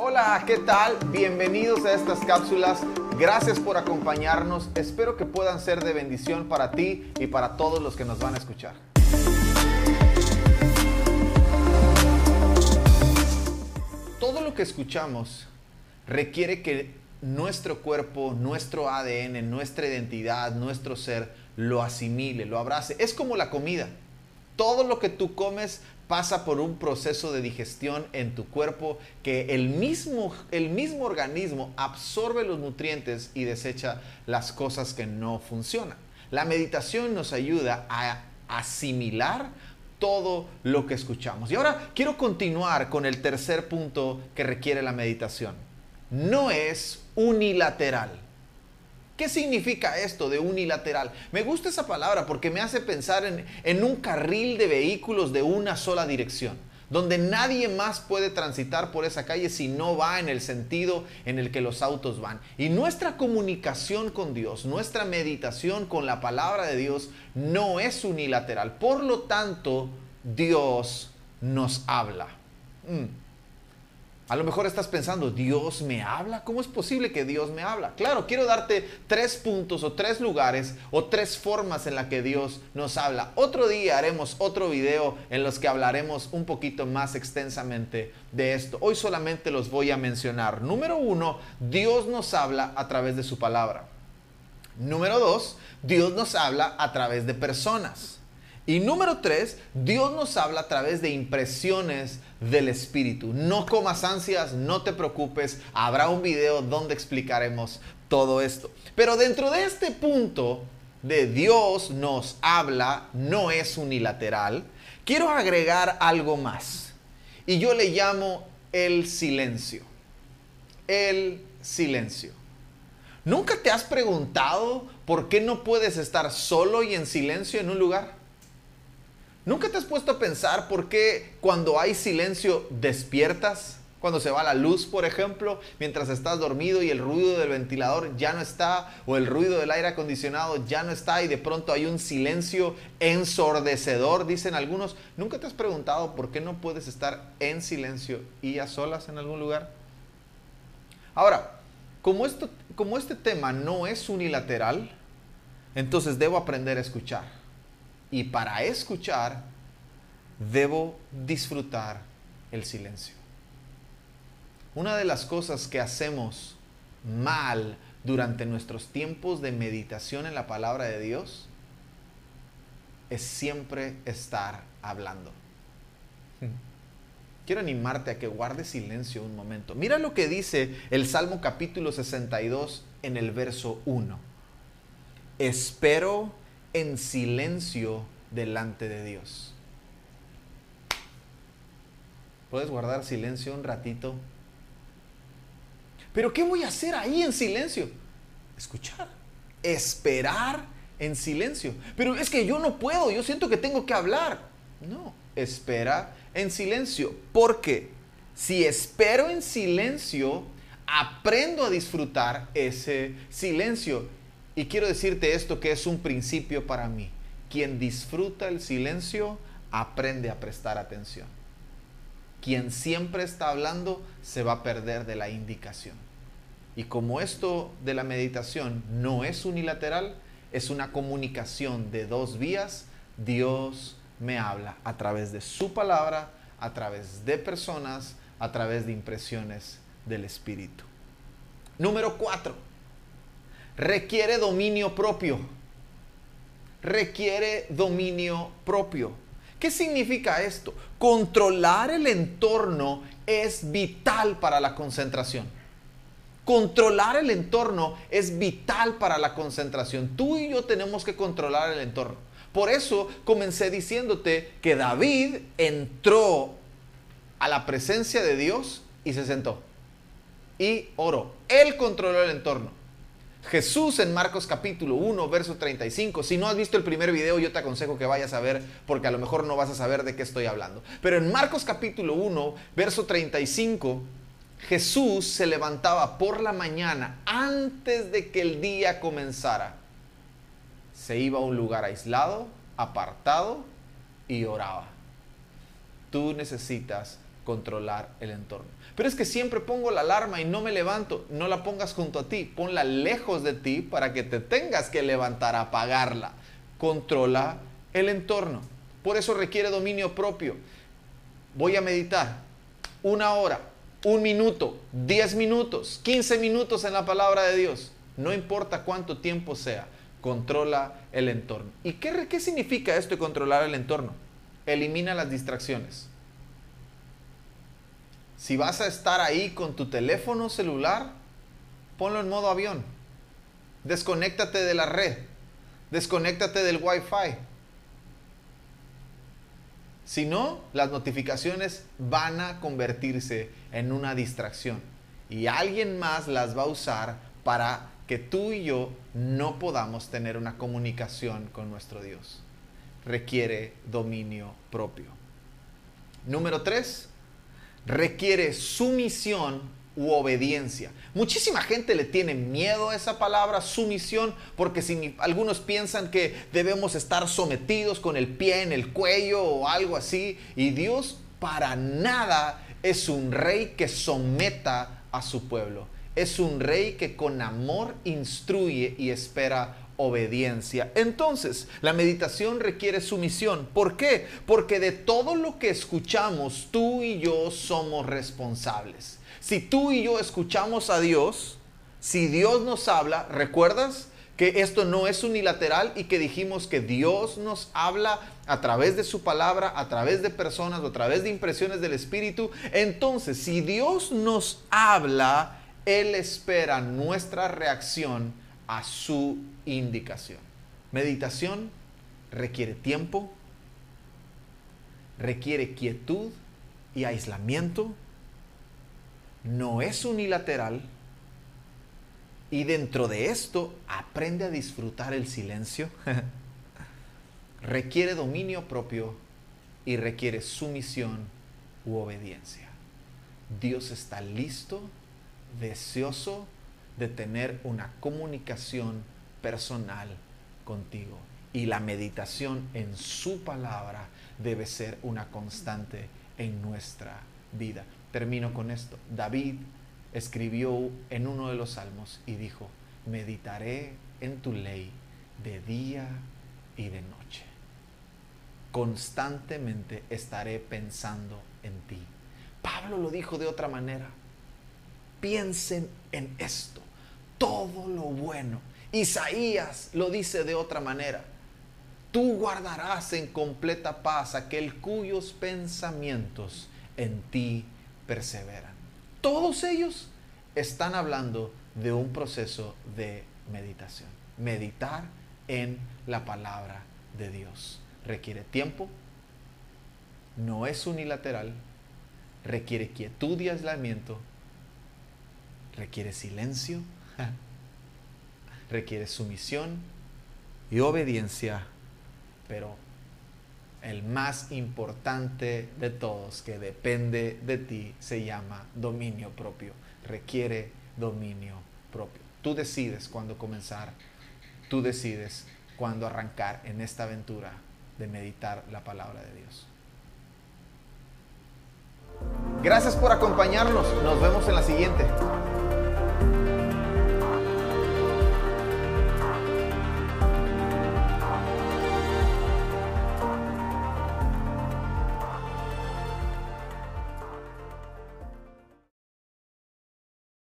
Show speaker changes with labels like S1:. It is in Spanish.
S1: Hola, ¿qué tal? Bienvenidos a estas cápsulas. Gracias por acompañarnos. Espero que puedan ser de bendición para ti y para todos los que nos van a escuchar. Todo lo que escuchamos requiere que nuestro cuerpo, nuestro ADN, nuestra identidad, nuestro ser lo asimile, lo abrace. Es como la comida. Todo lo que tú comes pasa por un proceso de digestión en tu cuerpo que el mismo, el mismo organismo absorbe los nutrientes y desecha las cosas que no funcionan. La meditación nos ayuda a asimilar todo lo que escuchamos. Y ahora quiero continuar con el tercer punto que requiere la meditación. No es unilateral. ¿Qué significa esto de unilateral? Me gusta esa palabra porque me hace pensar en, un carril de vehículos de una sola dirección, donde nadie más puede transitar por esa calle si no va en el sentido en el que los autos van. Y nuestra comunicación con Dios, nuestra meditación con la palabra de Dios no es unilateral. Por lo tanto, Dios nos habla. Mm. A lo mejor estás pensando, ¿Dios me habla? ¿Cómo es posible que Dios me habla? Claro, quiero darte tres puntos o tres lugares o tres formas en las que Dios nos habla. Otro día haremos otro video en los que hablaremos un poquito más extensamente de esto. Hoy solamente los voy a mencionar. Número uno, Dios nos habla a través de su palabra. Número dos, Dios nos habla a través de personas. Y número tres, Dios nos habla a través de impresiones del Espíritu. No comas ansias, no te preocupes, habrá un video donde explicaremos todo esto. Pero dentro de este punto de Dios nos habla, no es unilateral, quiero agregar algo más. Y yo le llamo el silencio. El silencio. ¿Nunca te has preguntado por qué no puedes estar solo y en silencio en un lugar? ¿Nunca te has puesto a pensar por qué cuando hay silencio despiertas? Cuando se va la luz, por ejemplo, mientras estás dormido y el ruido del ventilador ya no está, o el ruido del aire acondicionado ya no está, y de pronto hay un silencio ensordecedor, dicen algunos. ¿Nunca te has preguntado por qué no puedes estar en silencio y a solas en algún lugar? Ahora, como, esto, como este tema no es unilateral, entonces debo aprender a escuchar. Y para escuchar, debo disfrutar el silencio. Una de las cosas que hacemos mal durante nuestros tiempos de meditación en la palabra de Dios es siempre estar hablando. Quiero animarte a que guardes silencio un momento. Mira lo que dice el Salmo capítulo 62 en el verso 1. Espero en silencio delante de Dios. ¿Puedes guardar silencio un ratito? Pero ¿qué voy a hacer ahí en silencio? Escuchar, esperar en silencio. Pero es que yo no puedo, yo siento que tengo que hablar. No, espera en silencio. Porque si espero en silencio, aprendo a disfrutar ese silencio. Y quiero decirte esto que es un principio para mí. Quien disfruta el silencio aprende a prestar atención. Quien siempre está hablando se va a perder de la indicación. Y como esto de la meditación no es unilateral, es una comunicación de dos vías, Dios me habla a través de su palabra, a través de personas, a través de impresiones del Espíritu. Número cuatro requiere dominio propio. Requiere dominio propio. ¿Qué significa esto? Controlar el entorno es vital para la concentración. Controlar el entorno es vital para la concentración. Tú y yo tenemos que controlar el entorno. Por eso comencé diciéndote que David entró a la presencia de Dios y se sentó. Y oró. Él controló el entorno. Jesús en Marcos capítulo 1, verso 35. Si no has visto el primer video, yo te aconsejo que vayas a ver, porque a lo mejor no vas a saber de qué estoy hablando. Pero en Marcos capítulo 1, verso 35, Jesús se levantaba por la mañana antes de que el día comenzara. Se iba a un lugar aislado, apartado y oraba. Tú necesitas controlar el entorno. Pero es que siempre pongo la alarma y no me levanto. No la pongas junto a ti, ponla lejos de ti para que te tengas que levantar a apagarla. Controla el entorno. Por eso requiere dominio propio. Voy a meditar una hora, un minuto, diez minutos, quince minutos en la palabra de Dios. No importa cuánto tiempo sea, controla el entorno. ¿Y qué, significa esto de controlar el entorno? Elimina las distracciones. Si vas a estar ahí con tu teléfono celular, ponlo en modo avión. Desconéctate de la red. Desconéctate del Wi-Fi. Si no, las notificaciones van a convertirse en una distracción y alguien más las va a usar para que tú y yo no podamos tener una comunicación con nuestro Dios. Requiere dominio propio. Número tres, requiere sumisión u obediencia. Muchísima gente le tiene miedo a esa palabra, sumisión, porque si algunos piensan que debemos estar sometidos con el pie en el cuello o algo así, y Dios para nada es un rey que someta a su pueblo. Es un rey que con amor instruye y espera obediencia. Entonces, la meditación requiere sumisión. ¿Por qué? Porque de todo lo que escuchamos, tú y yo somos responsables. Si tú y yo escuchamos a Dios, si Dios nos habla, ¿recuerdas? que esto no es unilateral y que dijimos que Dios nos habla a través de su palabra, a través de personas a través de impresiones del Espíritu. Entonces, si Dios nos habla, Él espera nuestra reacción a su indicación. Meditación requiere tiempo, requiere quietud y aislamiento no es unilateral y dentro de esto aprende a disfrutar el silencio, requiere dominio propio y requiere sumisión u obediencia. Dios está listo, deseoso de tener una comunicación personal contigo. Y la meditación en su palabra debe ser una constante en nuestra vida. Termino con esto. David escribió en uno de los salmos y dijo, meditaré en tu ley de día y de noche. Constantemente estaré pensando en ti. Pablo lo dijo de otra manera. Piensen en esto, todo lo bueno. Isaías lo dice de otra manera. Tú guardarás en completa paz aquel cuyos pensamientos en ti perseveran. Todos ellos están hablando de un proceso de meditación. Meditar en la palabra de Dios. Requiere tiempo, no es unilateral, requiere quietud y aislamiento, requiere silencio, requiere sumisión y obediencia, pero el más importante de todos, que depende de ti, se llama dominio propio. Requiere dominio propio. Tú decides cuándo comenzar, tú decides cuándo arrancar en esta aventura de meditar la palabra de Dios. Gracias por acompañarnos. Nos vemos en la siguiente.